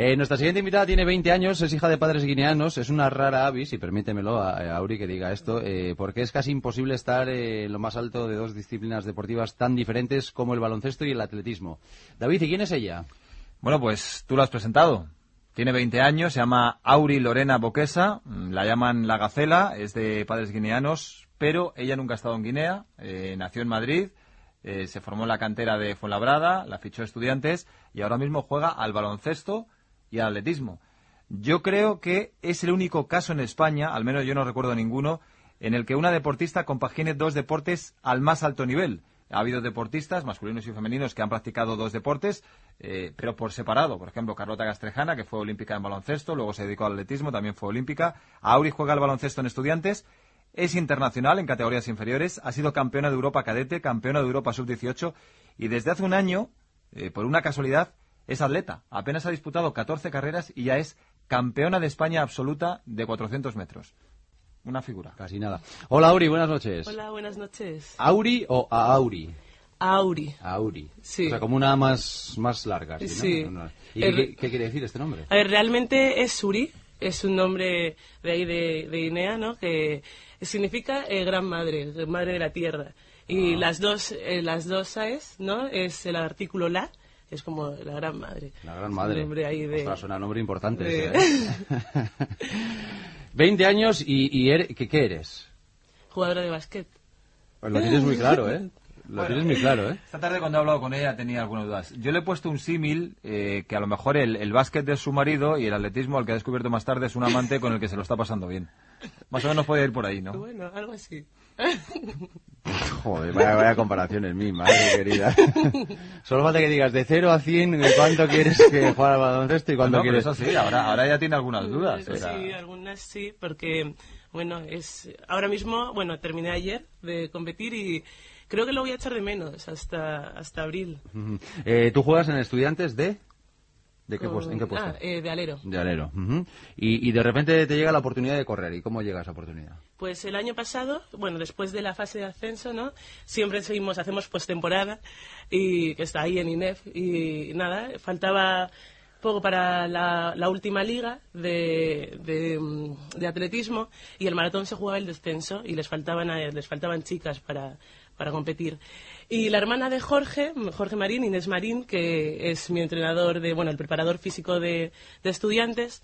Eh, nuestra siguiente invitada tiene 20 años, es hija de padres guineanos, es una rara avis, y permítemelo a, Auri que diga esto, eh, porque es casi imposible estar en lo más alto de dos disciplinas deportivas tan diferentes como el baloncesto y el atletismo. David, ¿y quién es ella? Bueno, pues tú lo has presentado. Tiene 20 años, se llama Auri Lorena Boquesa, mm, la llaman La Gacela, es de padres guineanos, pero ella nunca ha estado en Guinea, eh, nació en Madrid, se formó en la cantera de Fuenlabrada, la fichó estudiantes y ahora mismo juega al baloncesto y al atletismo. Yo creo que es el único caso en España, al menos yo no recuerdo ninguno, en el que una deportista compagine dos deportes al más alto nivel. Ha habido deportistas, masculinos y femeninos, que han practicado dos deportes, eh, pero por separado. Por ejemplo, Carlota Castrejana, que fue olímpica en baloncesto, luego se dedicó al atletismo, también fue olímpica. Auri juega al baloncesto en estudiantes. Es internacional en categorías inferiores, ha sido campeona de Europa cadete, campeona de Europa sub-18 y desde hace un año, eh, por una casualidad, es atleta. Apenas ha disputado 14 carreras y ya es campeona de España absoluta de 400 metros. Una figura. Casi nada. Hola Auri, buenas noches. Hola, buenas noches. ¿Auri o Auri? Auri. Auri. Sí. O sea, como una más, más larga. ¿sí, no? Sí. No, ¿Y El- qué, qué quiere decir este nombre? A ver, realmente es Suri, es un nombre de ahí de, de Guinea, ¿no? Que significa eh, gran madre, madre de la tierra. Y Ah. las dos, eh, las dos AES, ¿no? Es el artículo la, es como la gran madre. La gran Es madre. un nombre ahí de... Ostras, suena nombre importante de- ese, ¿eh? 20 años y, y eres- ¿qué, qué eres? Jugadora de básquet. Pues lo tienes muy claro, ¿eh? Lo tienes muy claro, ¿eh? Esta tarde cuando he hablado con ella tenía algunas dudas. Yo le he puesto un símil eh, que a lo mejor el, el básquet de su marido y el atletismo, al que ha descubierto más tarde, es un amante con el que se lo está pasando bien. Más o menos puede ir por ahí, ¿no? Bueno, algo así. Joder, vaya, vaya comparaciones, mi madre querida. Solo falta que digas de 0 a 100 de cuánto quieres que juegue al baloncesto y cuánto No, quieres... eso sí, ahora, ahora ya tiene algunas dudas. Sí, era- algunas sí, porque, bueno, es ahora mismo, bueno, terminé ayer de competir y creo que lo voy a echar de menos hasta, hasta abril. Eh, ¿Tú juegas en Estudiantes de...? ¿De qué Con- puesto? ¿En qué puesto? Ah, eh, de alero. De alero. y, y de repente te llega la oportunidad de correr. ¿Y cómo llega esa oportunidad? Pues el año pasado, bueno, después de la fase de ascenso, ¿no? Siempre seguimos, hacemos postemporada y que está ahí en INEF y nada, faltaba poco para la, la última liga de, de, mm, de atletismo y el maratón se jugaba el descenso y les faltaban, les faltaban chicas para, para competir. Y la hermana de Jorge, Jorge Marín, Inés Marín, que es mi entrenador de, bueno, el preparador físico de, de estudiantes,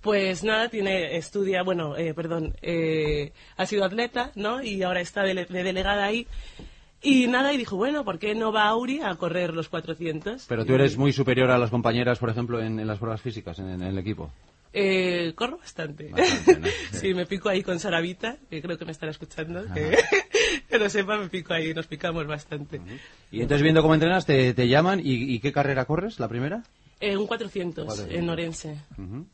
pues nada, tiene, estudia, bueno, eh, perdón, eh, ha sido atleta, ¿no? Y ahora está de, de delegada ahí. Y nada, y dijo, bueno, ¿por qué no va Auri a correr los 400? Pero tú eres muy superior a las compañeras, por ejemplo, en, en las pruebas físicas, en, en el equipo. Eh, corro bastante. Bastante, ¿no? sí, me pico ahí con Saravita, que creo que me estará escuchando. Que, que lo sepa, me pico ahí, nos picamos bastante. Y entonces, viendo cómo entrenas, te, te llaman. ¿Y, y qué carrera corres, la primera? Eh, un 400, 400. en Orense.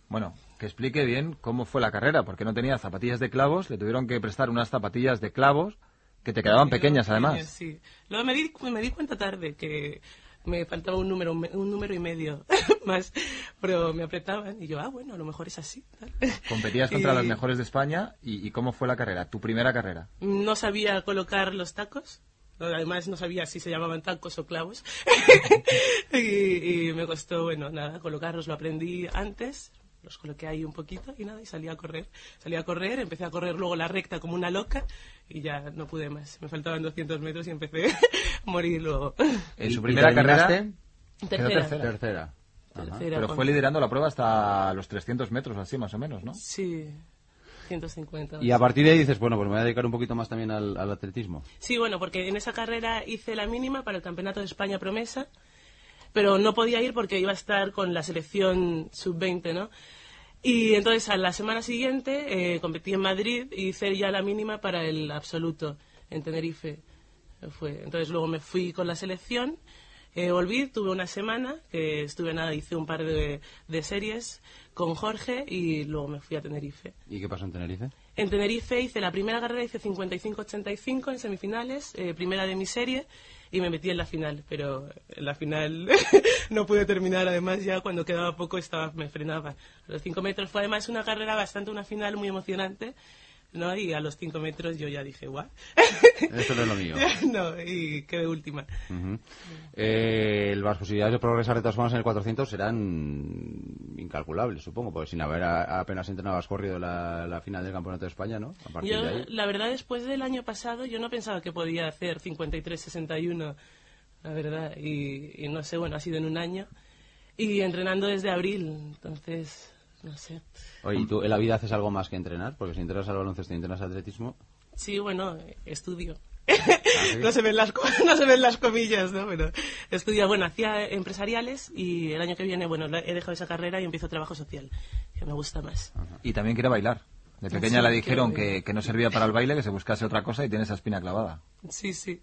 Bueno, que explique bien cómo fue la carrera, porque no tenía zapatillas de clavos, le tuvieron que prestar unas zapatillas de clavos que te quedaban pequeñas además. Sí. Luego me di, me di cuenta tarde que me faltaba un número, un número y medio más, pero me apretaban y yo, ah, bueno, a lo mejor es así. tal. Competías contra Y las mejores de España y, y ¿cómo fue la carrera? Tu primera carrera. No sabía colocar los tacos. Además, no sabía si se llamaban tacos o clavos. y, y me costó, bueno, nada, colocarlos. Lo aprendí antes, los coloqué ahí un poquito y nada, y salí a correr. Salí a correr, empecé a correr luego la recta como una loca y ya no pude más. Me faltaban 200 metros y empecé a morir luego. En ¿Y- su primera carrera Tercera. tercera. Tercera. Ajá. Tercera, Pero con- fue liderando la prueba hasta los 300 metros, así más o menos, ¿no? Sí, 150. Y a partir de ahí dices, bueno, pues me voy a dedicar un poquito más también al, al atletismo. Sí, bueno, porque en esa carrera hice la mínima para el Campeonato de España Promesa, pero no podía ir porque iba a estar con la selección sub-20, ¿no? Y entonces a la semana siguiente eh, competí en Madrid y hice ya la mínima para el absoluto en Tenerife. Fue. Entonces luego me fui con la selección Eh, volví, tuve una semana, que estuve nada, hice un par de, de series con Jorge y luego me fui a Tenerife. ¿Y qué pasó en Tenerife? En Tenerife hice la primera carrera, hice 55-85 en semifinales, eh, primera de mi serie, y me metí en la final, pero en la final no pude terminar, además ya cuando quedaba poco estaba me frenaba. Los 5 metros fue además una carrera bastante, una final muy emocionante, ¿no? Y a los 5 metros yo ya dije, guau. Esto no es lo mío. no, y quedé última. Ujú. Eh, las posibilidades de progresar de todas formas en el 400 serán incalculables, supongo, porque sin haber a- apenas entrenado has corrido la, la final del Campeonato de España, ¿no? A Yo, de ahí. la verdad, después del año pasado, yo no pensaba que podía hacer 53-61, la verdad, y, y no sé, bueno, ha sido en un año, y entrenando desde abril, entonces, no sé. Oye, ¿y tú en la vida haces algo más que entrenar? Porque si entrenas al baloncesto y entrenas atletismo, Sí, bueno, estudio. sí? no, se ven las, no se ven las comillas, ¿no? Pero estudio, bueno, hacía empresariales y el año que viene, bueno, he dejado esa carrera y empiezo trabajo social, que me gusta más. Y también quiere bailar. De pequeña Sí, le dijeron quiero que, que no servía para el baile, que se buscase otra cosa y tiene esa espina clavada. Sí, sí.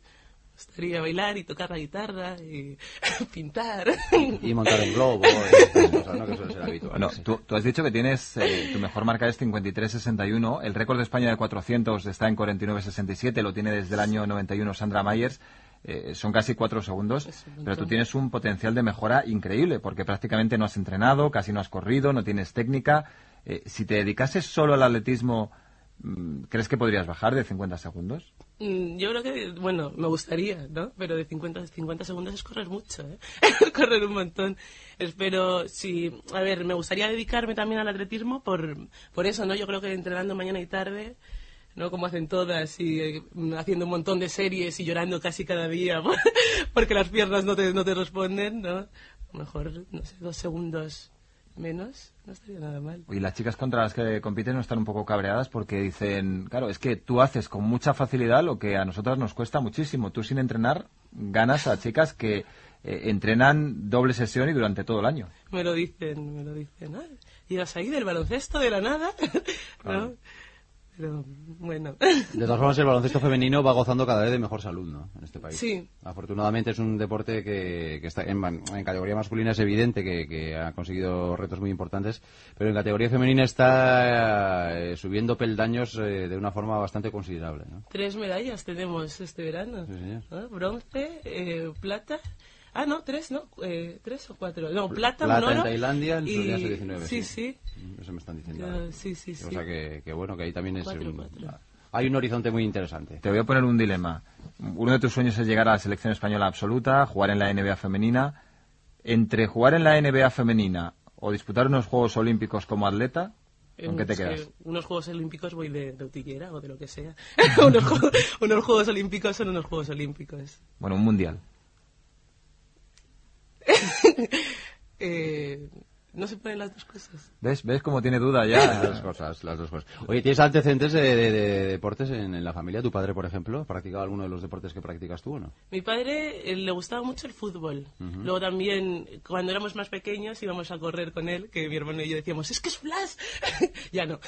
Gustaría bailar y tocar la guitarra y pintar. y montar en globo, cosas, ¿no? Que suele ser habitual. Bueno, tú, tú has dicho que tienes, eh, tu mejor marca es 53.61, el récord de España de 400 está en 49.67, lo tiene desde el año 91 Sandra Myers, eh, son casi cuatro segundos, pero tú tienes un potencial de mejora increíble, porque prácticamente no has entrenado, casi no has corrido, no tienes técnica. Eh, si te dedicases solo al atletismo, ¿crees que podrías bajar de 50 segundos? Mm, Yo creo que, bueno, me gustaría, ¿no? Pero de 50, 50 segundos es correr mucho, ¿eh? correr un montón. Espero, sí, a ver, me gustaría dedicarme también al atletismo por, por eso, ¿no? Yo creo que entrenando mañana y tarde, ¿no? Como hacen todas y eh, haciendo un montón de series y llorando casi cada día porque las piernas no te, no te responden, ¿no? A lo mejor, no sé, dos segundos menos, no estaría nada mal. Y las chicas contra las que compiten no están un poco cabreadas porque dicen, claro, es que tú haces con mucha facilidad lo que a nosotras nos cuesta muchísimo. Tú sin entrenar ganas a chicas que eh, entrenan doble sesión y durante todo el año. Me lo dicen, me lo dicen. Ah, ¿Ibas ahí del baloncesto de la nada? ¿No? Pero, bueno. De todas formas, el baloncesto femenino va gozando cada vez de mejor salud, ¿no? En este país. Sí. Afortunadamente es un deporte que, que está en, en categoría masculina es evidente que, que ha conseguido retos muy importantes, pero en categoría femenina está eh, subiendo peldaños eh, de una forma bastante considerable, ¿no? Tres medallas tenemos este verano. Sí, señor. ¿no? Bronce, eh, plata. Ah, no, tres, ¿no? Eh, tres o cuatro. No, plata, Plata en oro Tailandia en y- Solidaridad Sub-19, Sí, sí. sí. Eso me están diciendo. Ya, ahora. sí, sí, sí. O sea que, que bueno, que ahí también es Cuatro, un- cuatro. hay un horizonte muy interesante. Te voy a poner un dilema. Uno de tus sueños es llegar a la selección española absoluta, jugar en la NBA femenina. Entre jugar en la NBA femenina o disputar unos Juegos Olímpicos como atleta, ¿con qué te quedas? unos Juegos Olímpicos voy de, de utillera o de lo que sea. unos, unos Juegos Olímpicos son unos Juegos Olímpicos. Bueno, un mundial. Eh, no se pueden las dos cosas. ¿Ves? ¿Ves cómo tiene duda Las dos ya? cosas, las dos cosas. Oye, ¿tienes antecedentes de, de- de deportes en, en la familia? ¿Tu padre, por ejemplo, ha practicado alguno de los deportes que practicas tú o no? Mi padre eh, le gustaba mucho el fútbol. Luego también, cuando éramos más pequeños, íbamos a correr con él, que mi hermano y yo decíamos, es que es Flash. ya no.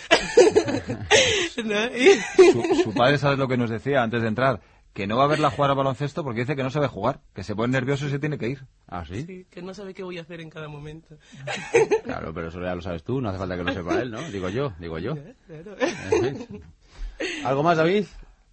Su, su padre, ¿sabes lo que nos decía antes de entrar? Que no va a verla jugar al baloncesto porque dice que no sabe jugar, que se pone nervioso y se tiene que ir. ¿Ah, sí? Sí, que no sabe qué voy a hacer en cada momento. Claro, pero eso ya lo sabes tú, no hace falta que lo sepa él, ¿no? Digo yo, digo yo. Claro. ¿Algo más, David?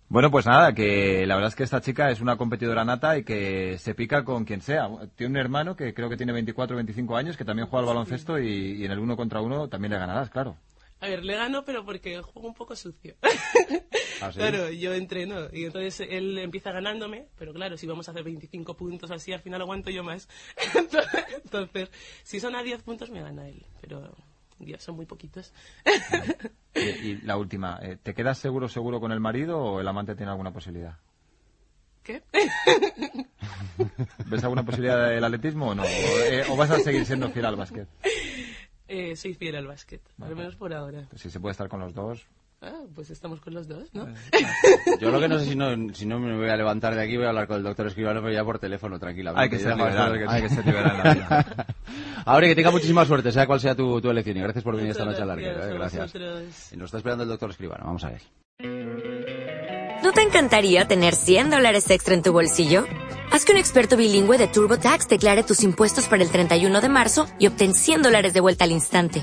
Bueno, pues nada, que la verdad es que esta chica es una competidora nata y que se pica con quien sea. Tiene un hermano que creo que tiene 24 o 25 años que también juega al baloncesto y, y en el uno contra uno también le ganarás, claro. A ver, le gano, pero porque juego un poco sucio. ¿Ah, sí? Claro, yo entreno y entonces él empieza ganándome, pero claro, si vamos a hacer 25 puntos así, al final aguanto yo más. Entonces, si son a 10 puntos me gana él, pero ya son muy poquitos. Y, y la última, eh, ¿te quedas seguro seguro con el marido o el amante tiene alguna posibilidad? ¿Qué? ¿Ves alguna posibilidad del atletismo o no? ¿O, eh, o vas a seguir siendo fiel al básquet? Eh, soy fiel al básquet, al menos por ahora. Si se puede estar con los dos. Ah, pues estamos con los dos, ¿no? Yo lo que no sé si no, si no me voy a levantar de aquí voy a hablar con el doctor Escribano, pero ya por teléfono, tranquilamente. Hay que ser liberal, estar- hay que ser liberal. Ahora que tenga muchísima suerte, sea cual sea tu, tu elección. Y gracias por venir esta noche a larga. a Gracias. Nos está esperando el doctor Escribano. Vamos a ver. ¿No te encantaría tener 100 dólares extra en tu bolsillo? Haz que un experto bilingüe de TurboTax declare tus impuestos para el 31 de marzo y obtén 100 dólares de vuelta al instante.